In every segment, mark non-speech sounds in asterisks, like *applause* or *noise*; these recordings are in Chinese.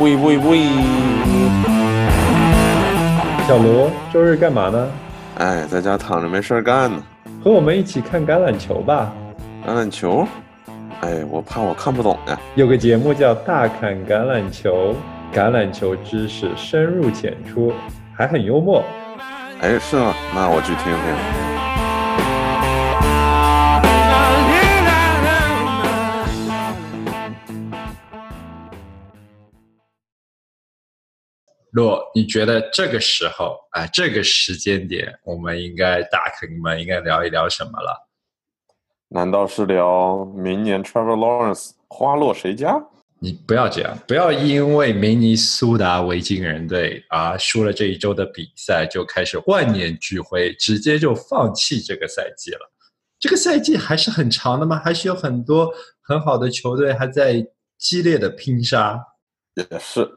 喂喂喂！小罗，周日干嘛呢？哎，在家躺着没事儿干呢。和我们一起看橄榄球吧。橄榄球？哎，我怕我看不懂呀。有个节目叫《大侃橄榄球》，橄榄球知识深入浅出，还很幽默。哎，是吗？那我去听听。若你觉得这个时候啊，这个时间点，我们应该大肯们应该聊一聊什么了？难道是聊明年 Trevor Lawrence 花落谁家？你不要这样，不要因为明尼苏达维京人队啊输了这一周的比赛，就开始万念俱灰，直接就放弃这个赛季了。这个赛季还是很长的吗？还是有很多很好的球队还在激烈的拼杀？也是。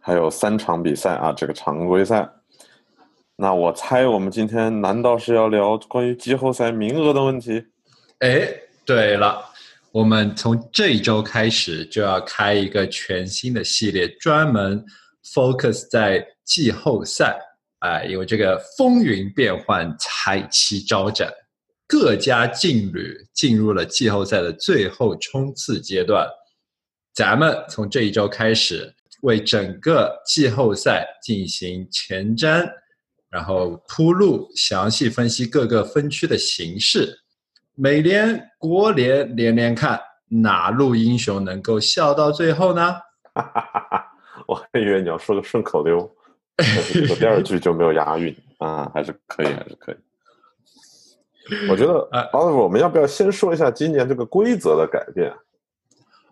还有三场比赛啊，这个常规赛。那我猜我们今天难道是要聊关于季后赛名额的问题？哎，对了，我们从这一周开始就要开一个全新的系列，专门 focus 在季后赛。哎，有这个风云变幻，彩旗招展，各家劲旅进入了季后赛的最后冲刺阶段。咱们从这一周开始。为整个季后赛进行前瞻，然后铺路，详细分析各个分区的形势。美联、国联连连看，哪路英雄能够笑到最后呢？哈哈哈哈我还以为你要说个顺口溜，第二句就没有押韵啊，还是可以，还是可以。我觉得，*laughs* 啊，我们要不要先说一下今年这个规则的改变？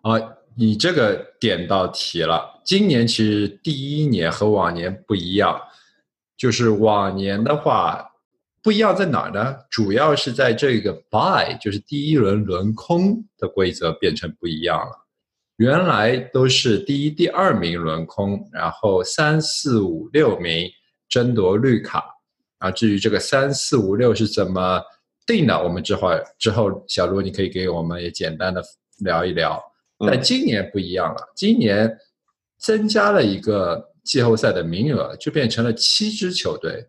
啊。你这个点到题了。今年其实第一年和往年不一样，就是往年的话不一样在哪儿呢？主要是在这个 buy，就是第一轮轮空的规则变成不一样了。原来都是第一、第二名轮空，然后三四五六名争夺绿卡。啊，至于这个三四五六是怎么定的，我们之后之后小卢你可以给我们也简单的聊一聊。但今年不一样了，今年增加了一个季后赛的名额，就变成了七支球队，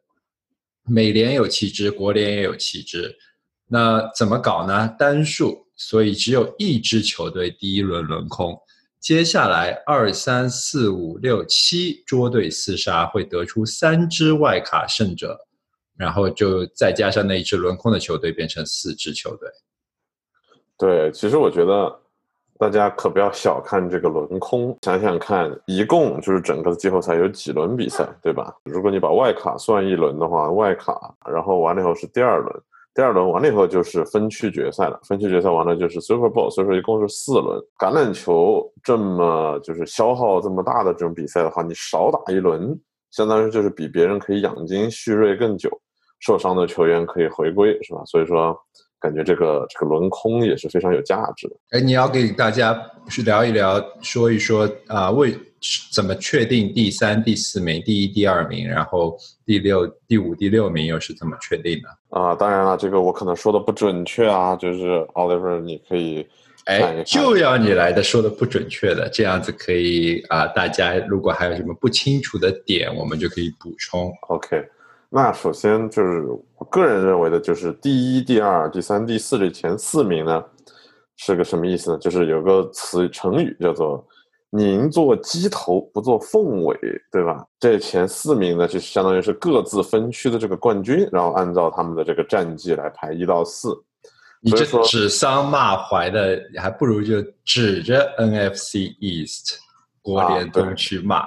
美联有七支，国联也有七支。那怎么搞呢？单数，所以只有一支球队第一轮轮空，接下来二三四五六七捉对厮杀，会得出三支外卡胜者，然后就再加上那一支轮空的球队，变成四支球队。对，其实我觉得。大家可不要小看这个轮空，想想看，一共就是整个的季后赛有几轮比赛，对吧？如果你把外卡算一轮的话，外卡，然后完了以后是第二轮，第二轮完了以后就是分区决赛了，分区决赛完了就是 Super Bowl，所以说一共是四轮。橄榄球这么就是消耗这么大的这种比赛的话，你少打一轮，相当于就是比别人可以养精蓄锐更久，受伤的球员可以回归，是吧？所以说。感觉这个这个轮空也是非常有价值的。哎，你要给大家去聊一聊，说一说啊，为怎么确定第三、第四名、第一、第二名，然后第六、第五、第六名又是怎么确定的？啊，当然了，这个我可能说的不准确啊，就是 Oliver，你可以哎，就要你来的说的不准确的，这样子可以啊，大家如果还有什么不清楚的点，我们就可以补充。OK。那首先就是我个人认为的，就是第一、第二、第三、第四这前四名呢，是个什么意思呢？就是有个词成语叫做“宁做鸡头，不做凤尾”，对吧？这前四名呢，就相当于是各自分区的这个冠军，然后按照他们的这个战绩来排一到四。你这指桑骂槐的，还不如就指着 NFC East 国联东区骂。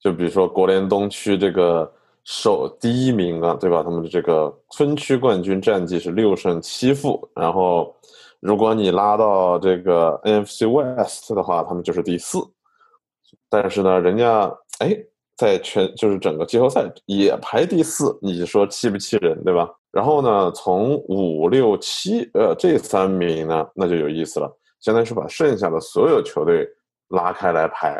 就比如说国联东区这个。首第一名啊，对吧？他们的这个分区冠军战绩是六胜七负。然后，如果你拉到这个 NFC West 的话，他们就是第四。但是呢，人家哎，在全就是整个季后赛也排第四，你说气不气人，对吧？然后呢，从五六七呃这三名呢，那就有意思了，相当于是把剩下的所有球队拉开来排，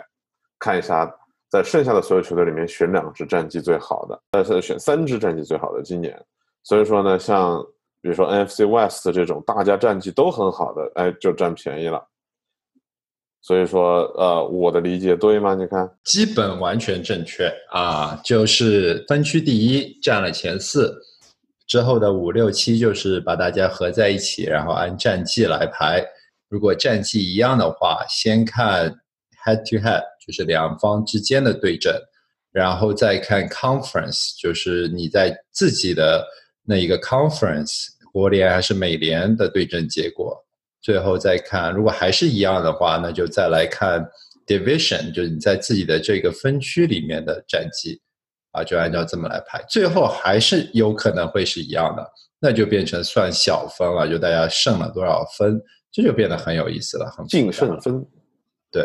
看一下。在剩下的所有球队里面选两支战绩最好的，但是选三支战绩最好的今年，所以说呢，像比如说 NFC West 这种大家战绩都很好的，哎，就占便宜了。所以说，呃，我的理解对吗？你看，基本完全正确啊，就是分区第一占了前四，之后的五六七就是把大家合在一起，然后按战绩来排。如果战绩一样的话，先看 head to head，就是两方之间的对阵，然后再看 conference，就是你在自己的那一个 conference，国联还是美联的对阵结果。最后再看，如果还是一样的话，那就再来看 division，就是你在自己的这个分区里面的战绩，啊，就按照这么来排。最后还是有可能会是一样的，那就变成算小分了，就大家胜了多少分，这就变得很有意思了，很净胜分。对，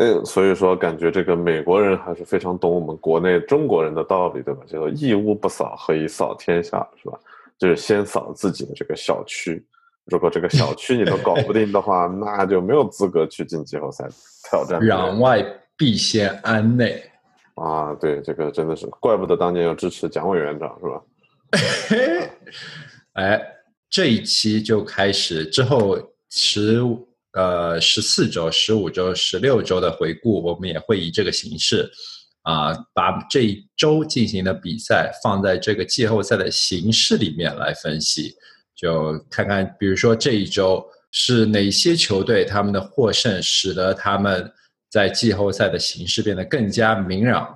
呃，所以说感觉这个美国人还是非常懂我们国内中国人的道理，对吧？叫做一屋不扫，何以扫天下，是吧？就是先扫自己的这个小区。如果这个小 *laughs* 区你都搞不定的话，那就没有资格去进季后赛挑战。攘外必先安内啊！对，这个真的是怪不得当年要支持蒋委员长是吧？*laughs* 哎，这一期就开始之后十呃十四周、十五周、十六周的回顾，我们也会以这个形式啊，把这一周进行的比赛放在这个季后赛的形式里面来分析。就看看，比如说这一周是哪些球队他们的获胜，使得他们在季后赛的形式变得更加明朗。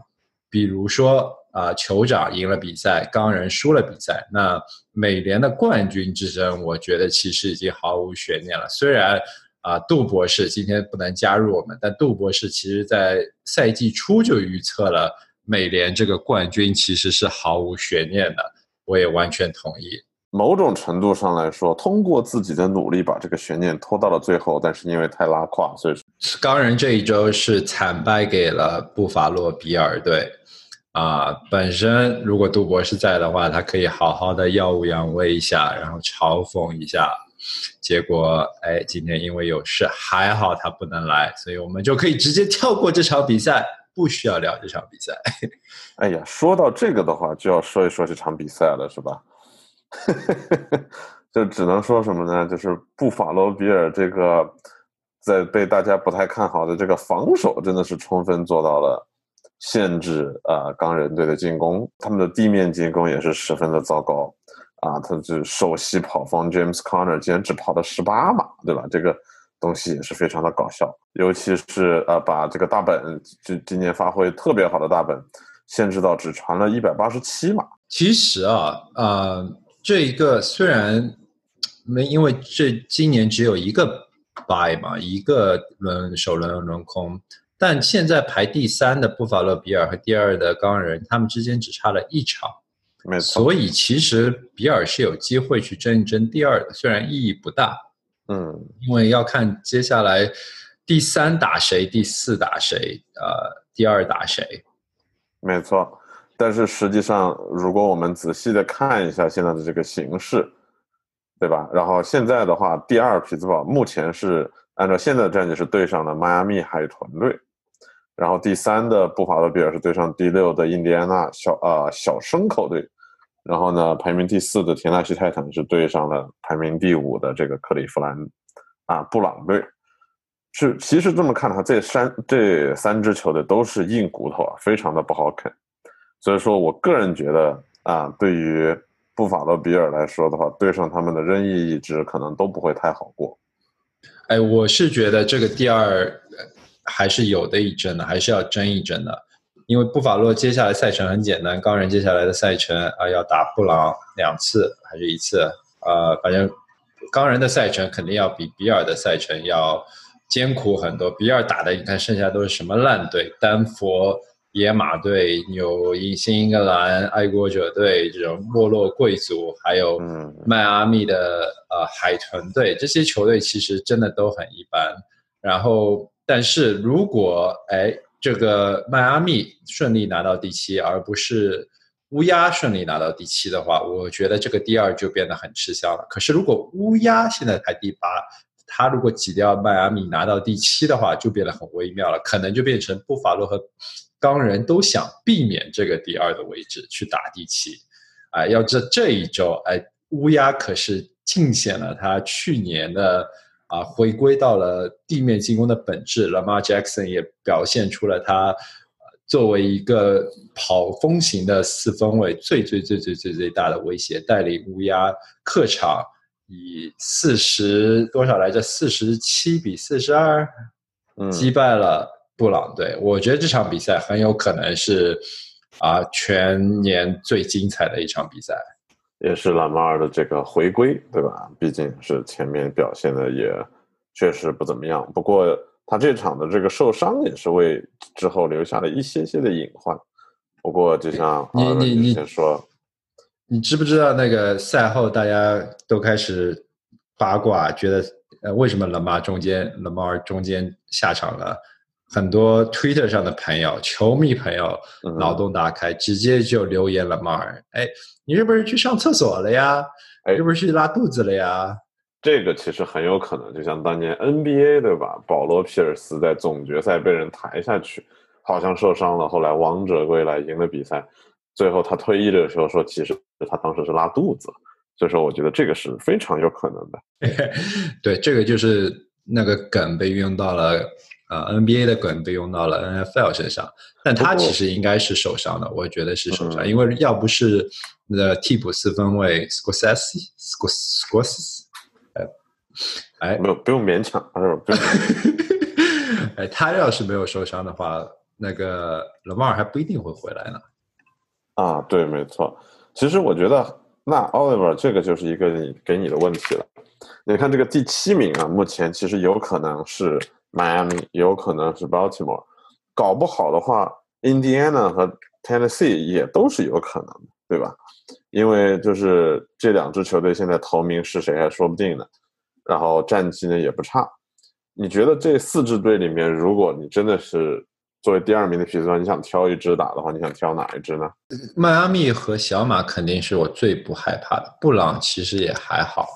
比如说啊，酋长赢了比赛，钢人输了比赛，那美联的冠军之争，我觉得其实已经毫无悬念了。虽然啊，杜博士今天不能加入我们，但杜博士其实在赛季初就预测了美联这个冠军其实是毫无悬念的，我也完全同意。某种程度上来说，通过自己的努力把这个悬念拖到了最后，但是因为太拉胯，所以钢人这一周是惨败给了布法洛比尔队。啊，本身如果杜博士在的话，他可以好好的耀武扬威一下，然后嘲讽一下。结果，哎，今天因为有事，还好他不能来，所以我们就可以直接跳过这场比赛，不需要聊这场比赛。哎呀，说到这个的话，就要说一说这场比赛了，是吧？*laughs* 就只能说什么呢？就是布法罗比尔这个在被大家不太看好的这个防守，真的是充分做到了限制啊钢人队的进攻。他们的地面进攻也是十分的糟糕啊！他就首席跑方 James Conner 竟然只跑了十八码，对吧？这个东西也是非常的搞笑。尤其是呃，把这个大本就今年发挥特别好的大本限制到只传了一百八十七码。其实啊，呃。这一个虽然没，因为这今年只有一个 buy 嘛，一个轮首轮轮空，但现在排第三的布法勒比尔和第二的钢人，他们之间只差了一场，没错。所以其实比尔是有机会去争一争第二的，虽然意义不大，嗯，因为要看接下来第三打谁，第四打谁，呃，第二打谁，没错。但是实际上，如果我们仔细的看一下现在的这个形势，对吧？然后现在的话，第二匹兹堡目前是按照现在的战绩是对上了迈阿密海豚队，然后第三的布法罗比尔是对上第六的印第安纳小呃小牲口队，然后呢，排名第四的田纳西泰坦是对上了排名第五的这个克利夫兰啊布朗队，是其实这么看的话，这三这三支球队都是硬骨头啊，非常的不好啃。所以说我个人觉得啊，对于布法罗比尔来说的话，对上他们的任意一支可能都不会太好过。哎，我是觉得这个第二还是有的一争的，还是要争一争的。因为布法洛接下来赛程很简单，钢人接下来的赛程啊要打布朗两次还是一次？呃，反正钢人的赛程肯定要比比尔的赛程要艰苦很多。比尔打的你看剩下都是什么烂队，丹佛。野马队、有新英格兰爱国者队这种没落贵族，还有迈阿密的呃海豚队，这些球队其实真的都很一般。然后，但是如果哎这个迈阿密顺利拿到第七，而不是乌鸦顺利拿到第七的话，我觉得这个第二就变得很吃香了。可是如果乌鸦现在排第八，他如果挤掉迈阿密拿到第七的话，就变得很微妙了，可能就变成布法罗和。钢人都想避免这个第二的位置去打第七，啊，要这这一周，哎，乌鸦可是尽显了他去年的啊，回归到了地面进攻的本质。Lamar Jackson 也表现出了他作为一个跑风型的四分卫最最最最最最大的威胁，带领乌鸦客场以四十多少来着？四十七比四十二击败了布朗队。我觉得这场比赛很有可能是啊全年最精彩的一场比赛。也是拉马尔的这个回归，对吧？毕竟是前面表现的也确实不怎么样。不过他这场的这个受伤也是为之后留下了一些些的隐患。不过就像你你你先说，你知不知道那个赛后大家都开始八卦，觉得呃为什么拉马中间拉马尔中间下场了？很多 Twitter 上的朋友、球迷朋友脑洞大开，直接就留言了马尔，哎，你是不是去上厕所了呀？哎，是不是去拉肚子了呀？这个其实很有可能，就像当年 NBA 对吧？保罗·皮尔斯在总决赛被人抬下去，好像受伤了，后来王者归来赢了比赛，最后他退役的时候说，其实他当时是拉肚子，所以说我觉得这个是非常有可能的。*laughs* 对，这个就是那个梗被运用到了。啊，NBA 的梗被用到了 NFL 身上，但他其实应该是受伤的，我觉得是受伤，因为要不是那替补四分卫 Scorsese，Scorsese，哎，没有不用勉强，不用。*laughs* 哎，他要是没有受伤的话，那个 Lamar 还不一定会回来呢。啊，对，没错。其实我觉得，那 Oliver 这个就是一个你给你的问题了。你看这个第七名啊，目前其实有可能是。Miami 有可能是 Baltimore，搞不好的话，Indiana 和 Tennessee 也都是有可能的，对吧？因为就是这两支球队现在头名是谁还说不定呢。然后战绩呢也不差。你觉得这四支队里面，如果你真的是作为第二名的皮斯，你想挑一支打的话，你想挑哪一支呢？迈阿密和小马肯定是我最不害怕的，布朗其实也还好，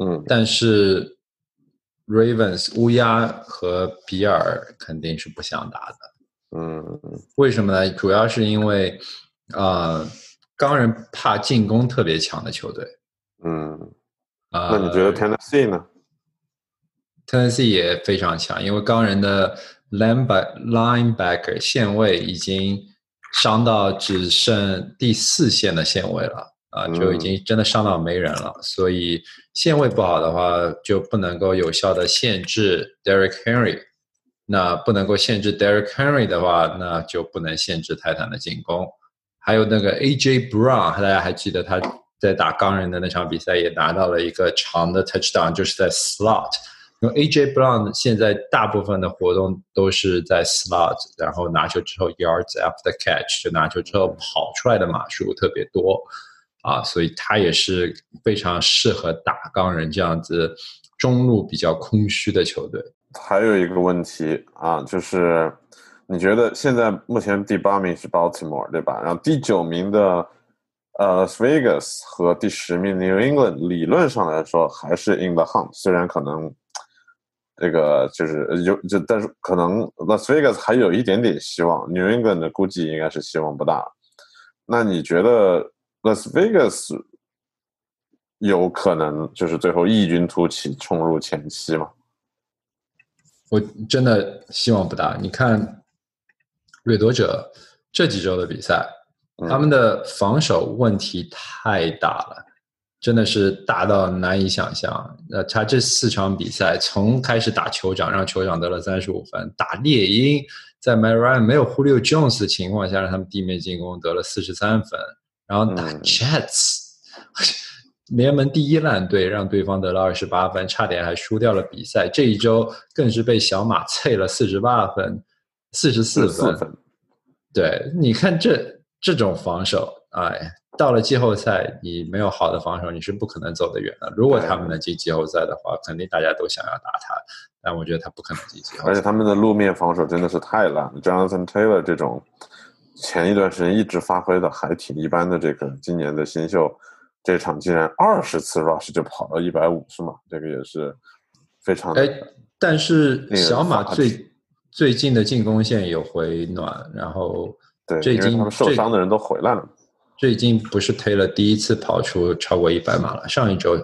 嗯，但是。Ravens 乌鸦和比尔肯定是不想打的，嗯，为什么呢？主要是因为，呃，钢人怕进攻特别强的球队，嗯，啊，那你觉得 Tennessee 呢？Tennessee 也非常强，因为钢人的 linebacker linebacker 线位已经伤到只剩第四线的线位了。啊，就已经真的上到没人了，所以线位不好的话，就不能够有效的限制 Derek Henry。那不能够限制 Derek Henry 的话，那就不能限制泰坦的进攻。还有那个 AJ Brown，大家还记得他在打钢人的那场比赛也拿到了一个长的 touchdown，就是在 slot。因为 AJ Brown 现在大部分的活动都是在 slot，然后拿球之后 yards after catch，就拿球之后跑出来的码数特别多。啊，所以他也是非常适合打钢人这样子中路比较空虚的球队。还有一个问题啊，就是你觉得现在目前第八名是 Baltimore 对吧？然后第九名的呃 Vegas 和第十名 New England 理论上来说还是 in the hunt，虽然可能这个就是有就但是可能 Las Vegas 还有一点点希望，New England 的估计应该是希望不大。那你觉得？Las Vegas 有可能就是最后异军突起冲入前七吗？我真的希望不大。你看掠夺者这几周的比赛，他们的防守问题太大了，真的是大到难以想象。那他这四场比赛，从开始打酋长让酋长得了三十五分，打猎鹰在 Marion 没有 Julio Jones 的情况下，让他们地面进攻得了四十三分。然后打 Jets，*laughs* 联盟第一烂队，让对方得了二十八分，差点还输掉了比赛。这一周更是被小马啐了四十八分，四十四分。对，你看这这种防守，哎，到了季后赛，你没有好的防守，你是不可能走得远的。如果他们能进季后赛的话，肯定大家都想要打他，但我觉得他不可能进季后赛。而且他们的路面防守真的是太烂了，Jonathan Taylor 这种。前一段时间一直发挥的还挺一般的，这个今年的新秀，这场竟然二十次 rush 就跑到一百五十码，这个也是非常哎。但是小马最最近的进攻线有回暖，然后对，最近受伤的人都回来了。最近不是 Taylor 第一次跑出超过一百码了，上一周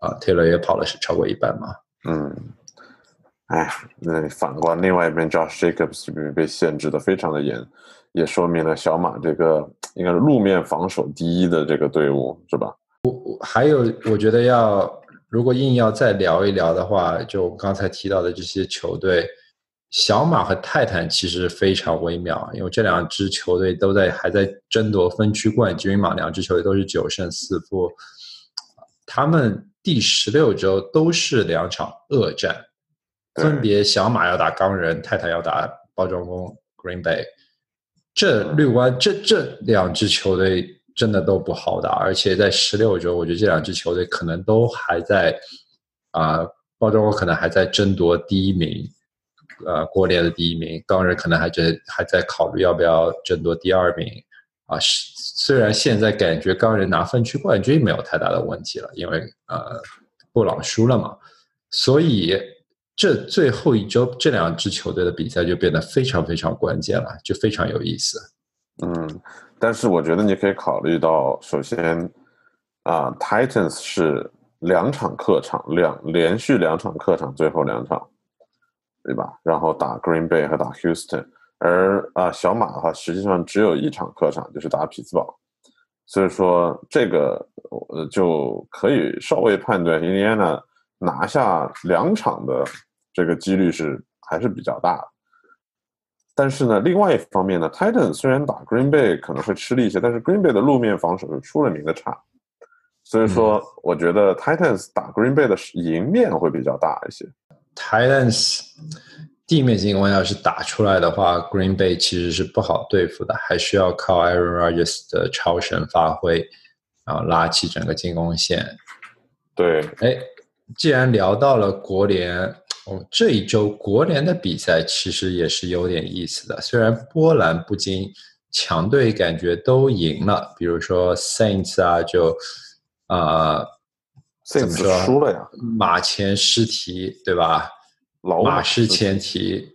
啊，Taylor 也跑了是超过一百码。嗯，哎，那反观另外一边，Josh Jacobs 被限制的非常的严，也说明了小马这个应该是路面防守第一的这个队伍，是吧？我我还有，我觉得要如果硬要再聊一聊的话，就刚才提到的这些球队，小马和泰坦其实非常微妙，因为这两支球队都在还在争夺分区冠军嘛，两支球队都是九胜四负，他们第十六周都是两场恶战。分别小马要打钢人，泰坦要打包装工 Green Bay，这绿湾这这两支球队真的都不好打，而且在十六周，我觉得这两支球队可能都还在啊，包装工可能还在争夺第一名，呃，国联的第一名，钢人可能还在还在考虑要不要争夺第二名啊。虽然现在感觉钢人拿分区冠军没有太大的问题了，因为呃布朗输了嘛，所以。这最后一周，这两支球队的比赛就变得非常非常关键了，就非常有意思。嗯，但是我觉得你可以考虑到，首先啊，Titans 是两场客场，两连续两场客场，最后两场，对吧？然后打 Green Bay 和打 Houston，而啊，小马的话实际上只有一场客场，就是打匹兹堡，所以说这个呃就可以稍微判断印第安纳拿下两场的。这个几率是还是比较大的，但是呢，另外一方面呢，Titan 虽然打 Green Bay 可能会吃力一些，但是 Green Bay 的路面防守是出了名的差，所以说我觉得 Titans 打 Green Bay 的赢面会比较大一些。Titans 地面进攻要是打出来的话，Green Bay 其实是不好对付的，还需要靠 Aaron Rodgers 的超神发挥，然后拉起整个进攻线。对，哎，既然聊到了国联。哦，这一周国联的比赛其实也是有点意思的。虽然波澜不惊，强队感觉都赢了，比如说 Saints 啊，就啊，怎么说输了呀？马前失蹄，对吧？老马失前蹄，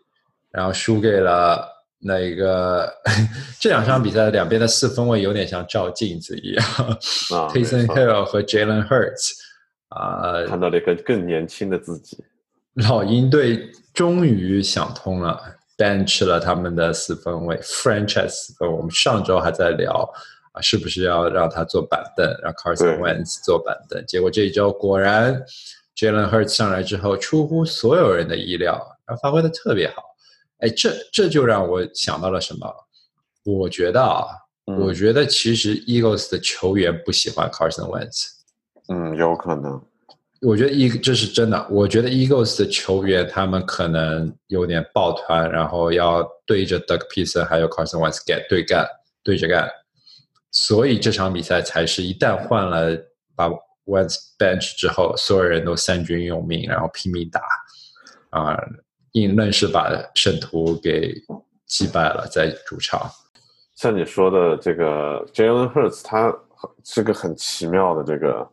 然后输给了那个 *laughs* 这两场比赛两边的四分卫有点像照镜子一样啊，Tayson Hill 和 Jalen Hurts 啊，看到了一个更年轻的自己。老鹰队终于想通了，bench 了他们的四分卫 franchise 四分。我们上周还在聊啊，是不是要让他坐板凳，让 Carson Wentz 坐板凳？结果这一周果然，Jalen Hurts 上来之后，出乎所有人的意料，然后发挥的特别好。哎，这这就让我想到了什么？我觉得啊，我觉得其实 Eagles 的球员不喜欢 Carson Wentz。嗯，有可能。我觉得一这是真的。我觉得 Eagles 的球员他们可能有点抱团，然后要对着 Doug Peterson 还有 Carson Wentz 对干，对着干。所以这场比赛才是一旦换了把 Wentz bench 之后，所有人都三军用命，然后拼命打，啊，硬愣是把圣徒给击败了在主场。像你说的这个 Jalen Hurts，他是个很奇妙的这个。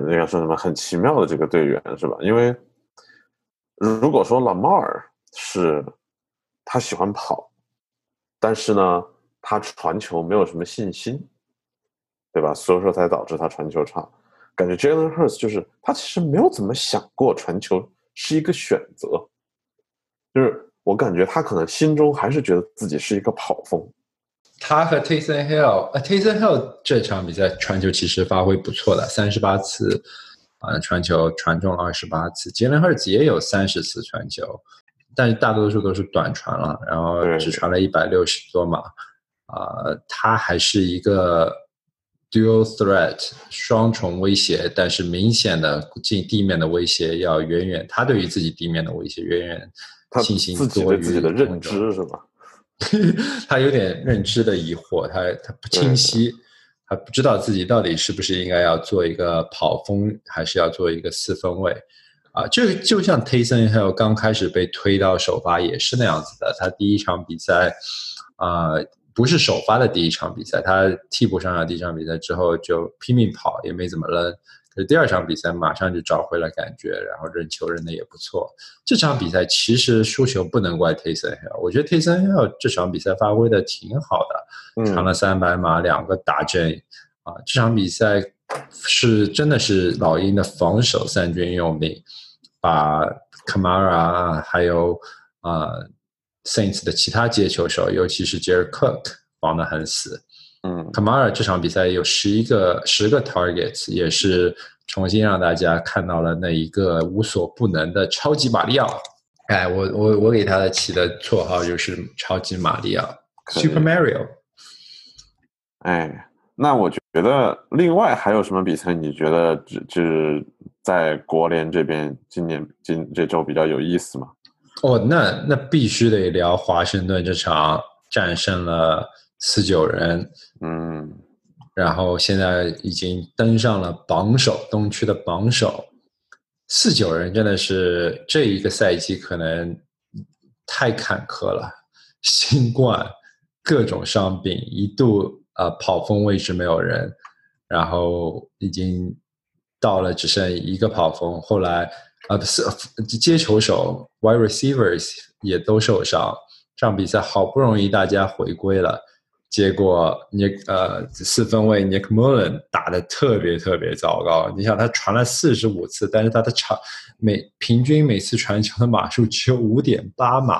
这应该说什么很奇妙的这个队员是吧？因为如果说拉马尔是他喜欢跑，但是呢，他传球没有什么信心，对吧？所以说才导致他传球差。感觉 Jalen Hurts 就是他其实没有怎么想过传球是一个选择，就是我感觉他可能心中还是觉得自己是一个跑锋。他和 Tayson Hill，呃，Tayson Hill 这场比赛传球其实发挥不错的，三十八次，啊，传球传中了二十八次。杰伦赫兹也有三十次传球，但是大多数都是短传了，然后只传了一百六十多码。啊，他还是一个 dual threat 双重威胁，但是明显的进地面的威胁要远远，他对于自己地面的威胁远远信心多于自己的认知是吧？*laughs* 他有点认知的疑惑，他他不清晰，他不知道自己到底是不是应该要做一个跑锋，还是要做一个四分卫啊？就就像 Tayson Hill 刚开始被推到首发也是那样子的，他第一场比赛啊，不是首发的第一场比赛，他替补上场第一场比赛之后就拼命跑，也没怎么扔。第二场比赛马上就找回了感觉，然后扔球扔的也不错。这场比赛其实输球不能怪 Tayson Hill，我觉得 Tayson Hill 这场比赛发挥的挺好的，传了三百码，两个打针啊。这场比赛是真的是老鹰的防守三军用命，把 Kamara，还有呃 Saints 的其他接球手，尤其是 Jared Cook 防得很死。嗯，Kamara 这场比赛有十一个十个 targets，也是重新让大家看到了那一个无所不能的超级马里奥。哎，我我我给他的起的绰号就是超级马里奥，Super Mario。哎，那我觉得另外还有什么比赛？你觉得只只在国联这边今年今这周比较有意思吗？哦，那那必须得聊华盛顿这场战胜了四九人，嗯，然后现在已经登上了榜首，东区的榜首。四九人真的是这一个赛季可能太坎坷了，新冠各种伤病，一度呃跑锋位置没有人，然后已经到了只剩一个跑锋，后来啊不是接球手 Y receivers 也都受伤，这场比赛好不容易大家回归了。结果 Nick 呃四分卫 Nick Mullen 打的特别特别糟糕。你想他传了四十五次，但是他的场每平均每次传球的码数只有五点八码，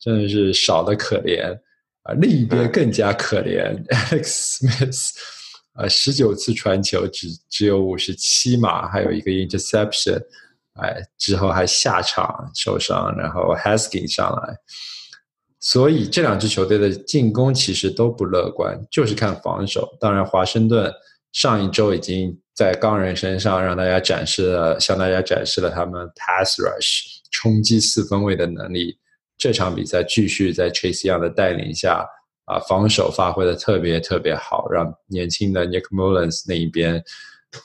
真的是少的可怜啊、另一边更加可怜，*laughs* Alex Smith 呃十九次传球只只有五十七码，还有一个 interception，哎之后还下场受伤，然后 Haskins 上来。所以这两支球队的进攻其实都不乐观，就是看防守。当然，华盛顿上一周已经在钢人身上让大家展示了，向大家展示了他们 pass rush 冲击四分卫的能力。这场比赛继续在 Chase Young 的带领下，啊，防守发挥的特别特别好，让年轻的 Nick Mullins 那一边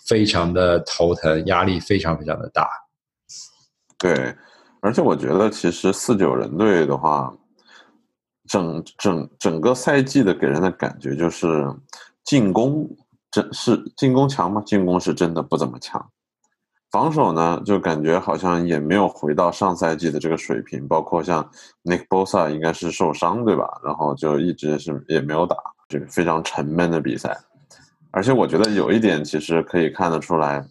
非常的头疼，压力非常非常的大。对，而且我觉得其实四九人队的话，整整整个赛季的给人的感觉就是进攻真是进攻强吗？进攻是真的不怎么强，防守呢就感觉好像也没有回到上赛季的这个水平，包括像 Nick Bosa 应该是受伤对吧？然后就一直是也没有打，就非常沉闷的比赛。而且我觉得有一点其实可以看得出来，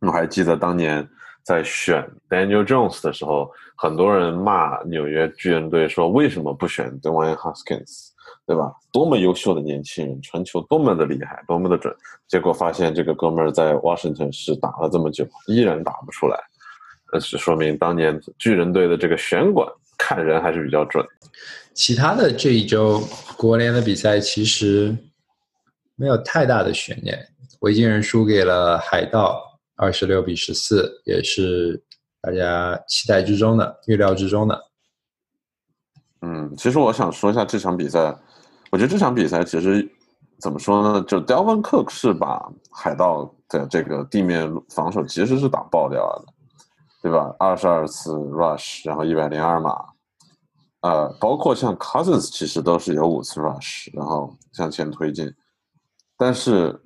我还记得当年在选 Daniel Jones 的时候，很多人骂纽约巨人队说为什么不选 Dwayne Haskins，对吧？多么优秀的年轻人，传球多么的厉害，多么的准，结果发现这个哥们儿在 Washington 是打了这么久，依然打不出来，那是说明当年巨人队的这个选管看人还是比较准。其他的这一周国联的比赛其实没有太大的悬念，维京人输给了海盗，二十六比十四，也是大家期待之中的、预料之中的。嗯，其实我想说一下这场比赛，我觉得这场比赛其实怎么说呢？就 Delvin Cook 是把海盗的这个地面防守其实是打爆掉了，对吧？二十二次 rush，然后一百零二码，呃，包括像 Cousins 其实都是有五次 rush，然后向前推进，但是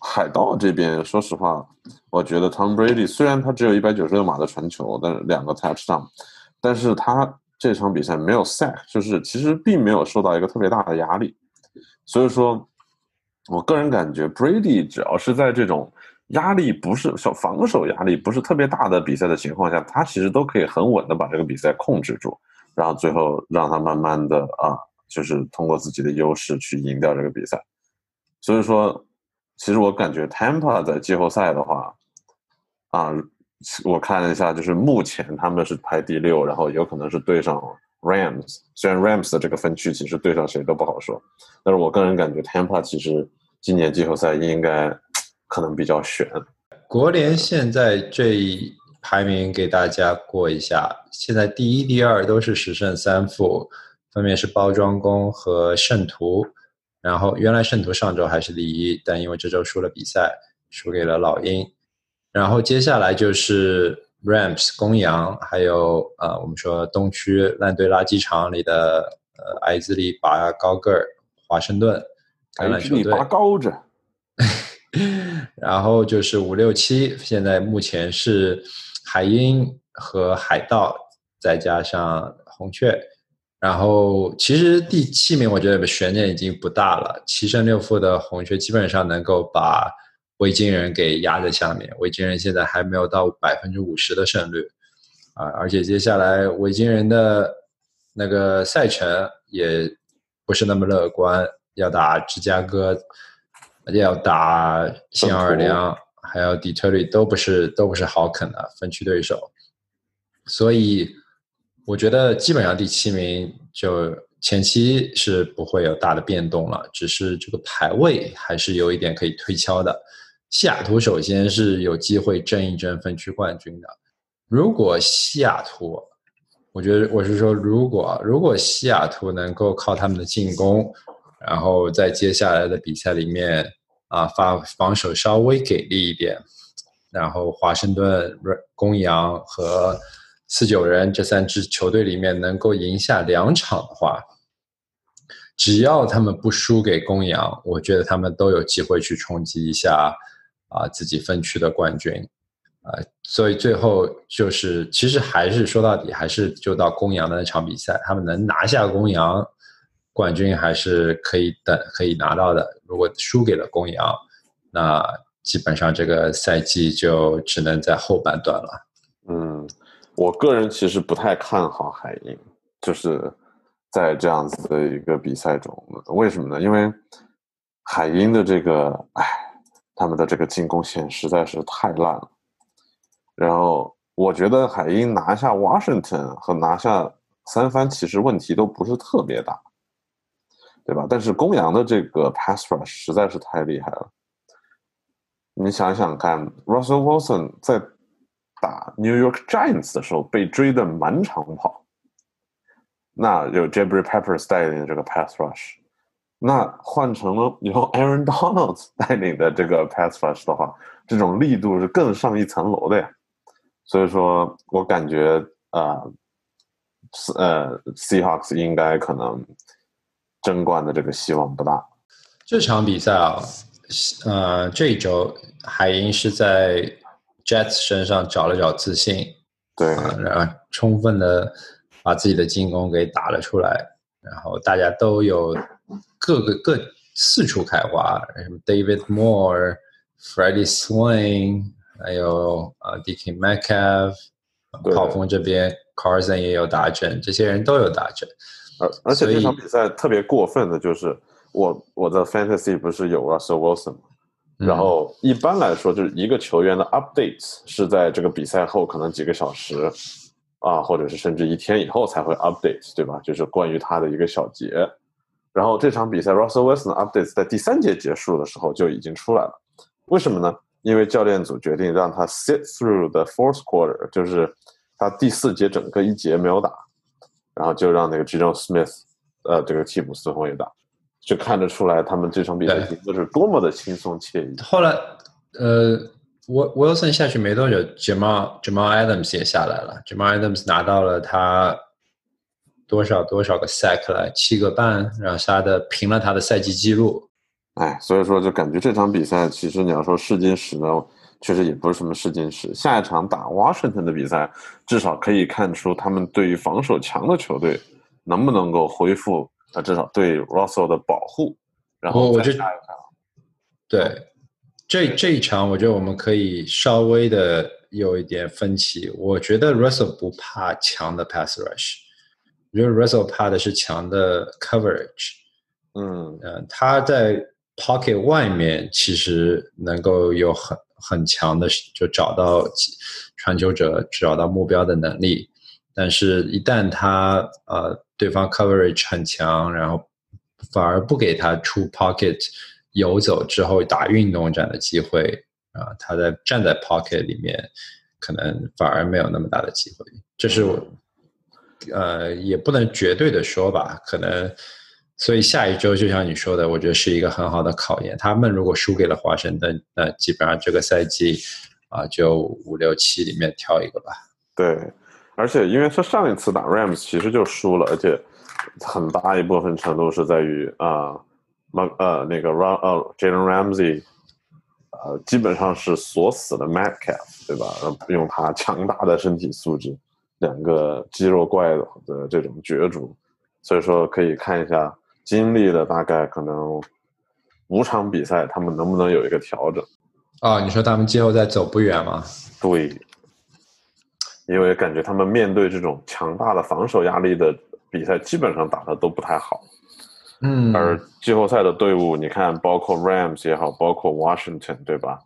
海盗这边说实话，我觉得 Tom Brady 虽然他只有一百九十六码的传球，但是两个 touchdown，但是他这场比赛没有 sack，就是其实并没有受到一个特别大的压力，所以说，我个人感觉 Brady 只要是在这种压力不是小防守压力不是特别大的比赛的情况下，他其实都可以很稳的把这个比赛控制住，然后最后让他慢慢的啊，就是通过自己的优势去赢掉这个比赛。所以说，其实我感觉 Tampa 在季后赛的话，啊，我看了一下，就是目前他们是排第六，然后有可能是对上 Rams。虽然 Rams 的这个分区其实对上谁都不好说，但是我个人感觉 Tampa 其实今年季后赛应该可能比较悬。国联现在这一排名给大家过一下，现在第一、第二都是十胜三负，分别是包装工和圣徒。然后原来圣徒上周还是第一，但因为这周输了比赛，输给了老鹰。然后接下来就是 Rams 公羊，还有呃我们说东区烂堆垃圾场里的呃矮子里拔高个儿华盛顿橄榄球队。拔高着。*laughs* 然后就是五六七，现在目前是海鹰和海盗，再加上红雀。然后其实第七名我觉得悬念已经不大了，七胜六负的红雀基本上能够把维京人给压在下面。维京人现在还没有到百分之五十的胜率，啊，而且接下来维京人的那个赛程也不是那么乐观，要打芝加哥，要打新奥尔良，还有底特律，都不是都不是好啃的分区对手，所以我觉得基本上第七名就前期是不会有大的变动了，只是这个排位还是有一点可以推敲的。西雅图首先是有机会争一争分区冠军的。如果西雅图，我觉得我是说，如果如果西雅图能够靠他们的进攻，然后在接下来的比赛里面啊，发防守稍微给力一点，然后华盛顿、公羊和四九人这三支球队里面能够赢下两场的话，只要他们不输给公羊，我觉得他们都有机会去冲击一下啊自己分区的冠军。啊，所以最后就是，其实还是说到底，还是就到公羊的那场比赛，他们能拿下公羊冠军，还是可以等可以拿到的。如果输给了公羊，那基本上这个赛季就只能在后半段了。嗯，我个人其实不太看好海鹰，就是在这样子的一个比赛中，为什么呢？因为海鹰的这个，哎，他们的这个进攻线实在是太烂了。然后我觉得海鹰拿下 Washington 和拿下三番其实问题都不是特别大，对吧？但是公羊的这个 pass rush 实在是太厉害了。你想想看，Russell Wilson 在打 New York Giants 的时候被追的满场跑，那有 Jabry Peppers 带领这个 pass rush，那换成了由 Aaron Donald 带领的这个 pass rush 的话，这种力度是更上一层楼的呀。所以说我感觉啊，呃，Seahawks 应该可能争冠的这个希望不大。这场比赛啊，呃，这一周海鹰是在 Jets 身上找了找自信，对，然后充分的把自己的进攻给打了出来，然后大家都有各个各四处开花，什么 David Moore、Freddie Swain。还有啊，D.K. Metcalf，跑锋这边 Carson 也有打针，这些人都有打针。而而且这场比赛特别过分的就是，我我的 Fantasy 不是有 Russell Wilson 吗？然后一般来说，就是一个球员的 Updates 是在这个比赛后可能几个小时啊，或者是甚至一天以后才会 Update，对吧？就是关于他的一个小节。然后这场比赛 Russell Wilson 的 Updates 在第三节结束的时候就已经出来了，为什么呢？因为教练组决定让他 sit through the fourth quarter，就是他第四节整个一节没有打，然后就让那个 j o n Smith，呃，这个替补四后卫打，就看得出来他们这场比赛赢的是多么的轻松惬意。后来，呃，Wilson 下去没多久，Jamal Jamal Adams 也下来了，Jamal Adams 拿到了他多少多少个 sack 来，七个半，然后杀的平了他的赛季记录。哎，所以说就感觉这场比赛，其实你要说试金石呢，确实也不是什么试金石。下一场打 Washington 的比赛，至少可以看出他们对于防守强的球队能不能够恢复啊，至少对 Russell 的保护。然后再下一场，对，这这一场，我觉得我们可以稍微的有一点分歧。我觉得 Russell 不怕强的 pass rush，我觉得 Russell 怕的是强的 coverage。嗯呃，他在。Pocket 外面其实能够有很很强的，就找到传球者、找到目标的能力，但是，一旦他呃对方 Coverage 很强，然后反而不给他出 Pocket 游走之后打运动战的机会啊，他在站在 Pocket 里面，可能反而没有那么大的机会。这是我呃也不能绝对的说吧，可能。所以下一周就像你说的，我觉得是一个很好的考验。他们如果输给了华盛顿，那基本上这个赛季啊，就五六七里面挑一个吧。对，而且因为他上一次打 Rams 其实就输了，而且很大一部分程度是在于啊，马呃那个 Ram 呃 Jalen Ramsey，呃基本上是锁死了 Metcalf，对吧？用他强大的身体素质，两个肌肉怪的这种角逐，所以说可以看一下。经历了大概可能五场比赛，他们能不能有一个调整？哦，你说他们季后赛走不远吗？对，因为感觉他们面对这种强大的防守压力的比赛，基本上打的都不太好。嗯，而季后赛的队伍，你看，包括 Rams 也好，包括 Washington，对吧？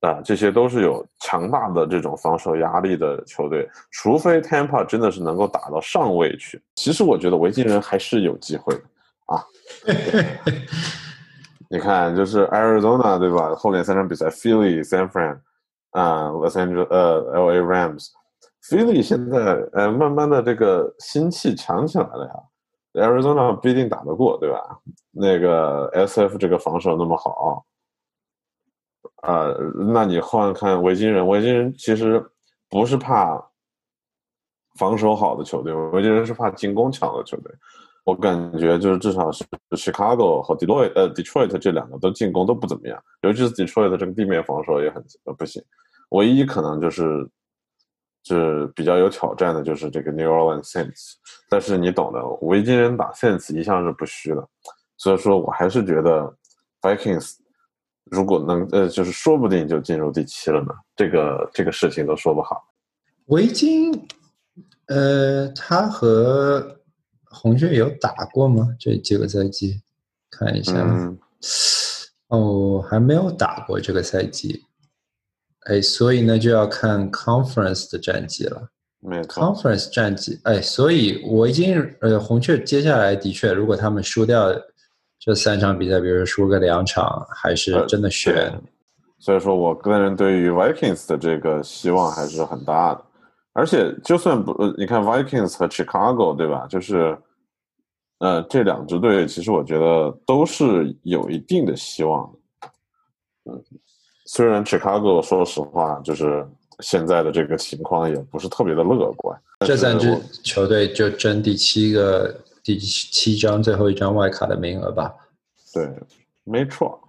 啊，这些都是有强大的这种防守压力的球队，除非 Tampa 真的是能够打到上位去。其实我觉得维京人还是有机会的啊。*laughs* 你看，就是 Arizona 对吧？后面三场比赛，Philly、San Fran 啊，Los Angeles 呃 LA Rams，Philly 现在呃慢慢的这个心气强起来了呀。Arizona 不一定打得过，对吧？那个 SF 这个防守那么好，呃，那你换看维京人，维京人其实不是怕防守好的球队，维京人是怕进攻强的球队。我感觉就是至少是 Chicago 和 Detroit 呃 Detroit 这两个都进攻都不怎么样，尤其是 Detroit 这个地面防守也很呃不行。唯一可能就是就是比较有挑战的就是这个 New Orleans Saints，但是你懂的，维京人打 Saints 一向是不虚的，所以说我还是觉得 Vikings 如果能呃就是说不定就进入第七了呢，这个这个事情都说不好。维京，呃，他和红雀有打过吗？这几个赛季，看一下。嗯，哦，还没有打过这个赛季。哎，所以呢就要看 Conference 的战绩了。没错，Conference 战绩，哎，所以我已经呃，红雀接下来的确，如果他们输掉这三场比赛，比如说输个两场，还是呃真的悬。对所以说我个人对于 Vikings 的这个希望还是很大的，而且就算不，呃你看 Vikings 和 Chicago 对吧？就是，呃，这两支队其实我觉得都是有一定的希望的。嗯，虽然 Chicago 说实话就是现在的这个情况也不是特别的乐观，这三支球队就争第七个第七张最后一张外卡的名额吧。对，没错，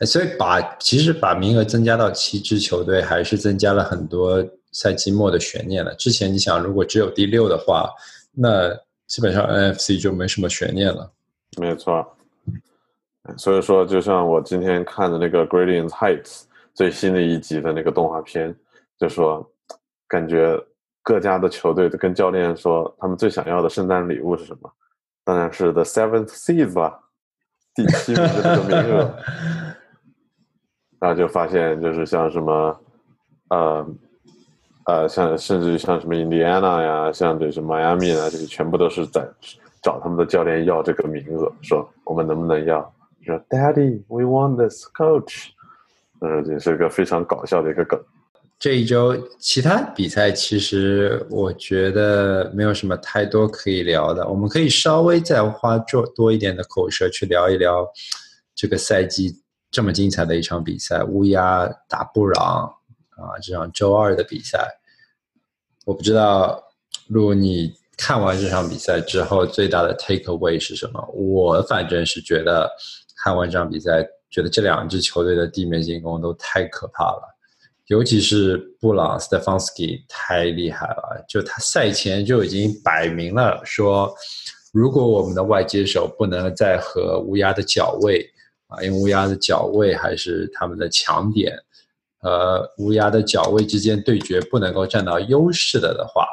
哎所以把其实把名额增加到七支球队，还是增加了很多赛季末的悬念了。之前你想，如果只有第六的话，那基本上 NFC 就没什么悬念了。没错。所以说，就像我今天看的那个《Gradient Heights》最新的一集的那个动画片，就说感觉各家的球队都跟教练说，他们最想要的圣诞礼物是什么？当然是 The Seventh Seed 吧，第七名的这个名额。*laughs* 然后就发现，就是像什么，呃，呃，像甚至于像什么 Indiana 呀，像这是 Miami 啊，这些全部都是在找他们的教练要这个名额，说我们能不能要？说 Daddy，we want this coach。呃，这是个非常搞笑的一个梗。这一周其他比赛，其实我觉得没有什么太多可以聊的。我们可以稍微再花多多一点的口舌去聊一聊这个赛季这么精彩的一场比赛——乌鸦打布朗啊，这场周二的比赛。我不知道，如果你看完这场比赛之后，最大的 take away 是什么？我反正是觉得看完这场比赛，觉得这两支球队的地面进攻都太可怕了。尤其是布朗 Stefanski 太厉害了，就他赛前就已经摆明了说，如果我们的外接手不能再和乌鸦的脚位啊，因为乌鸦的脚位还是他们的强点，呃，乌鸦的脚位之间对决不能够占到优势的的话，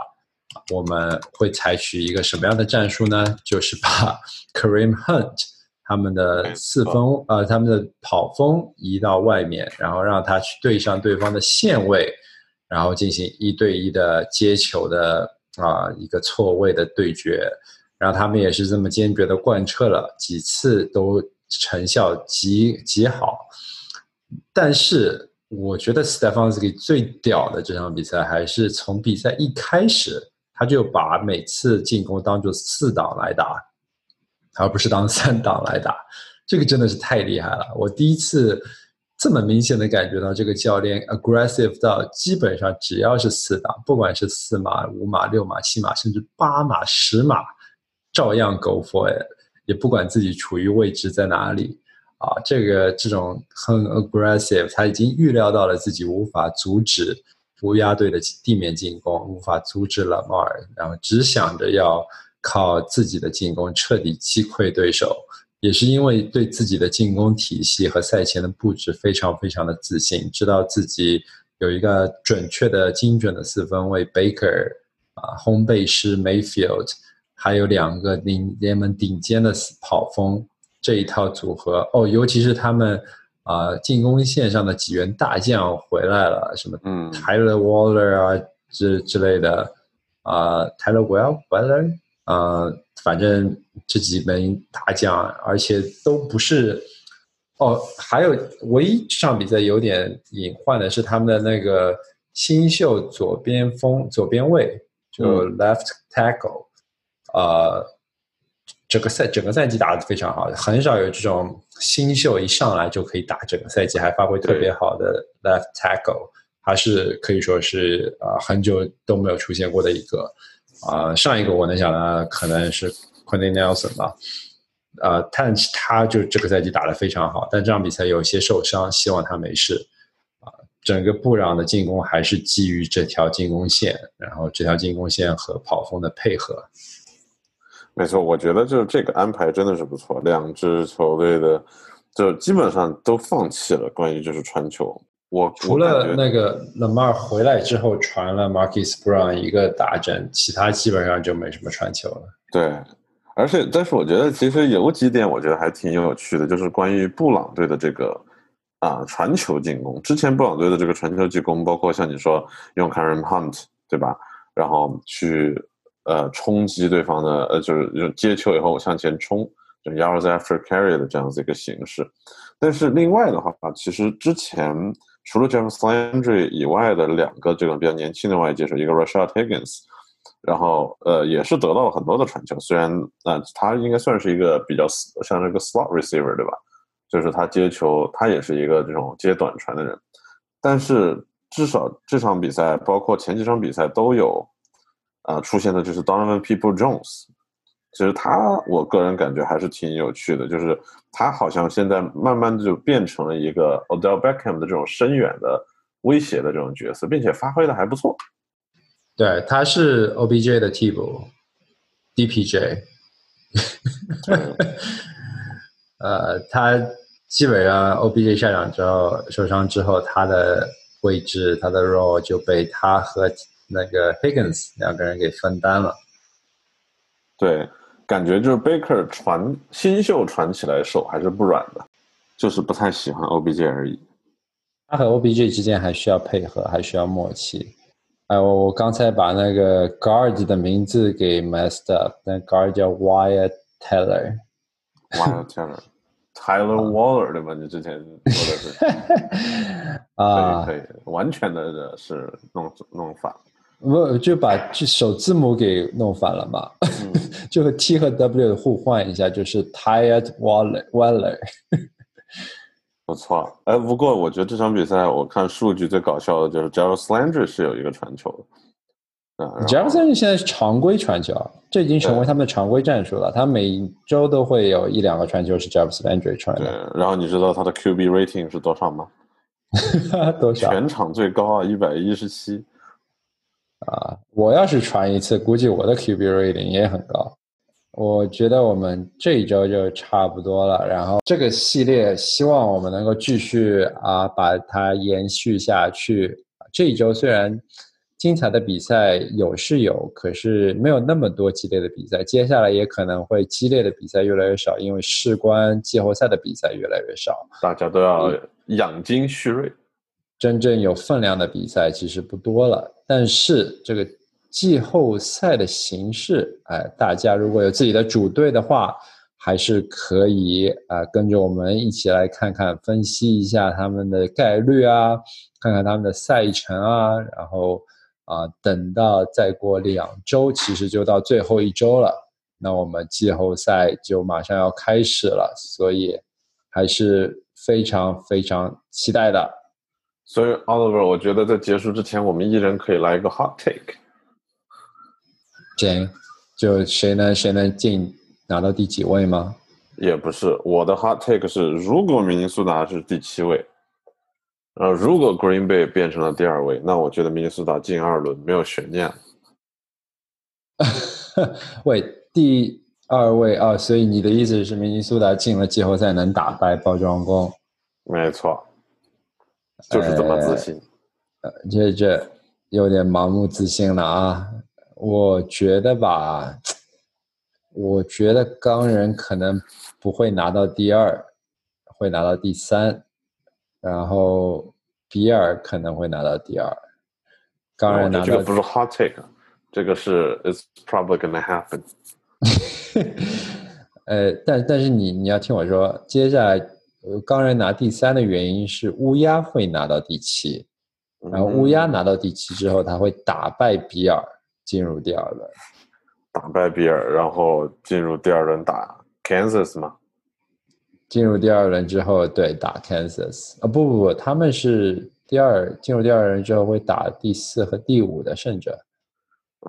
我们会采取一个什么样的战术呢？就是把 Kareem Hunt 他们的四分呃，他们的跑锋移到外面，然后让他去对上对方的线位，然后进行一对一的接球的啊、一个错位的对决，然后他们也是这么坚决的贯彻了几次，都成效极极好。但是我觉得 Stefanski 最屌的这场比赛还是从比赛一开始，他就把每次进攻当做四档来打。而不是当三档来打，这个真的是太厉害了。我第一次这么明显的感觉到这个教练 aggressive 到基本上只要是四档，不管是四码、五码、六码、七码，甚至八码、十码，照样 go for it，也不管自己处于位置在哪里啊。这个这种很 aggressive，他已经预料到了自己无法阻止乌鸦队的地面进攻，无法阻止 Lamar，然后只想着要。靠自己的进攻彻底击溃对手，也是因为对自己的进攻体系和赛前的布置非常非常的自信，知道自己有一个准确的、精准的四分卫 Baker 啊，烘焙师 Mayfield，还有两个顶联盟顶尖的跑锋，这一套组合哦，尤其是他们啊进攻线上的几员大将回来了，什么嗯。Tyler Waller 啊之之类的啊，Tyler Well Weller 啊，反正这几门大将，而且都不是。哦，还有唯一这场比赛有点隐患的是他们的那个新秀左边锋、左边卫，就 left tackle，、呃，整个赛整个赛季打得非常好，很少有这种新秀一上来就可以打整个赛季还发挥特别好的 left tackle，还是可以说是啊、呃、很久都没有出现过的一个啊、上一个我能想的可能是 Quentin Nelson 吧。呃，但他就这个赛季打得非常好，但这场比赛有些受伤，希望他没事。啊、整个布朗的进攻还是基于这条进攻线，然后这条进攻线和跑锋的配合。没错，我觉得就是这个安排真的是不错，两支球队的就基本上都放弃了关于就是传球。我除了那个 Lamar 回来之后传了 Marcus Brown 一个大阵，其他基本上就没什么传球了。对。而且，但是我觉得其实有几点，我觉得还挺有趣的，就是关于布朗队的这个啊传球进攻。之前布朗队的这个传球进攻，包括像你说用 Karen Hunt 对吧，然后去呃冲击对方的呃就是接球以后向前冲，就 yards after carry 的这样子一个形式。但是另外的话，其实之前除了 James Landry 以外的两个这种比较年轻的外接手，一个 Rashad Higgins。然后，呃，也是得到了很多的传球。虽然，那、呃、他应该算是一个比较像这个 slot receiver，对吧？就是他接球，他也是一个这种接短传的人。但是，至少这场比赛，包括前几场比赛都有，啊、呃，出现的就是 Donovan People Jones。其实他，我个人感觉还是挺有趣的，就是他好像现在慢慢的就变成了一个 Odell Beckham 的这种深远的威胁的这种角色，并且发挥的还不错。对，他是 OBJ 的替补，DPJ。*laughs* 呃，他基本上 OBJ 下场之后受伤之后，他的位置、他的 role 就被他和那个 Higgins 两个人给分担了。对，感觉就是 Baker 传新秀传起来手还是不软的，就是不太喜欢 OBJ 而已。他和 OBJ 之间还需要配合，还需要默契。哎，我我刚才把那个 guard 的名字给 messed up，那 guard 叫 Wyatt Teller。Wyatt Teller，Tyler *laughs* Waller 对吧？你之前说的是 *laughs* 啊，可以可以，完全的是弄弄反。不就把这首字母给弄反了嘛？嗯、*laughs* 就和 T 和 W 互换一下，就是 Tired Waller Waller。不错，哎，不过我觉得这场比赛我看数据最搞笑的就是 Jarvis Landry 是有一个传球的。啊 Jarvis Landry 现在是常规传球，这已经成为他们的常规战术了。他每周都会有一两个传球是 Jarvis Landry 传的。对，然后你知道他的 QB rating 是多少吗？*laughs* 多少？全场最高啊，一百一十七。啊，我要是传一次，估计我的 QB rating 也很高。我觉得我们这一周就差不多了，然后这个系列希望我们能够继续啊，把它延续下去。这一周虽然精彩的比赛有是有，可是没有那么多激烈的比赛。接下来也可能会激烈的比赛越来越少，因为事关季后赛的比赛越来越少，大家都要养精蓄锐。真正有分量的比赛其实不多了，但是这个。季后赛的形式，哎，大家如果有自己的主队的话，还是可以啊、跟着我们一起来看看，分析一下他们的概率啊，看看他们的赛程啊，然后啊、等到再过两周，其实就到最后一周了，那我们季后赛就马上要开始了，所以还是非常非常期待的。所以，Oliver，我觉得在结束之前，我们一人可以来一个 hot take。行，就谁能谁能进拿到第几位吗？也不是，我的 hot take 是，如果明尼苏达是第七位，呃，如果 Green Bay 变成了第二位，那我觉得明尼苏达进二轮没有悬念。*laughs* 喂，第二位啊，所以你的意思是明尼苏达进了季后赛能打败包装工？没错，就是这么自信。呃，这这有点盲目自信了啊！我觉得吧，我觉得钢人可能不会拿到第二，会拿到第三，然后比尔可能会拿到第二。钢人拿到这个不是 hot take，这个是 it's probably gonna happen。*laughs* 呃，但但是你你要听我说，接下来呃钢人拿第三的原因是乌鸦会拿到第七，然后乌鸦拿到第七之后，他会打败比尔进入第二轮。打败比尔，然后进入第二轮打 Kansas 嘛？进入第二轮之后，对打 Kansas 啊不不不，他们是第二进入第二轮之后会打第四和第五的胜者，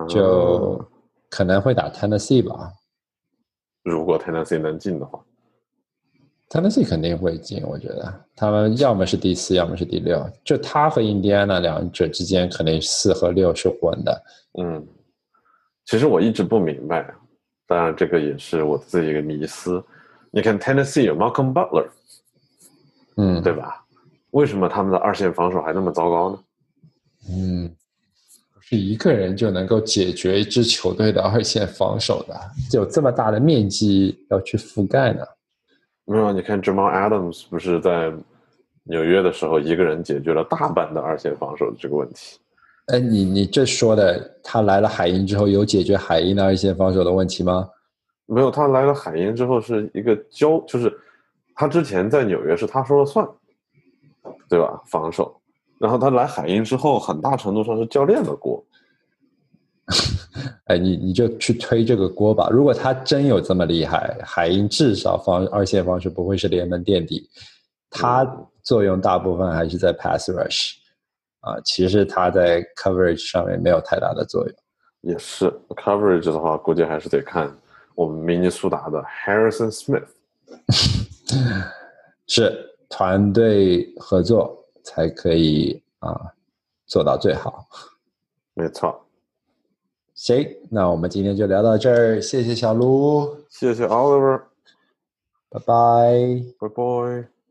就嗯可能会打 Tennessee 吧。如果 Tennessee 能进的话，Tennessee 肯定会进，我觉得他们要么是第四，要么是第六。就他和印第安纳两者之间，肯定四和六是混的。嗯，其实我一直不明白，当然这个也是我自己一个迷思。你看 Tennessee 有 Malcolm Butler，嗯，对吧？为什么他们的二线防守还那么糟糕呢？嗯，不是一个人就能够解决一支球队的二线防守的，有这么大的面积要去覆盖呢。没有，你看 Jamal Adams 不是在纽约的时候一个人解决了大半的二线防守的这个问题。哎，你你这说的，他来了海鹰之后，有解决海鹰的二线防守的问题吗？没有，他来了海鹰之后是一个交，就是他之前在纽约是他说了算，对吧？防守，然后他来海鹰之后，很大程度上是教练的锅。哎，你你就去推这个锅吧。如果他真有这么厉害，海英至少方二线防守不会是联盟垫底，他作用大部分还是在 pass rush 啊，其实他在 coverage 上面没有太大的作用。也是 coverage 的话，估计还是得看我们明尼苏达的 Harrison Smith。是团队合作才可以啊做到最好。没错，行，那我们今天就聊到这儿，谢谢小卢，谢谢 Oliver，拜拜。拜拜。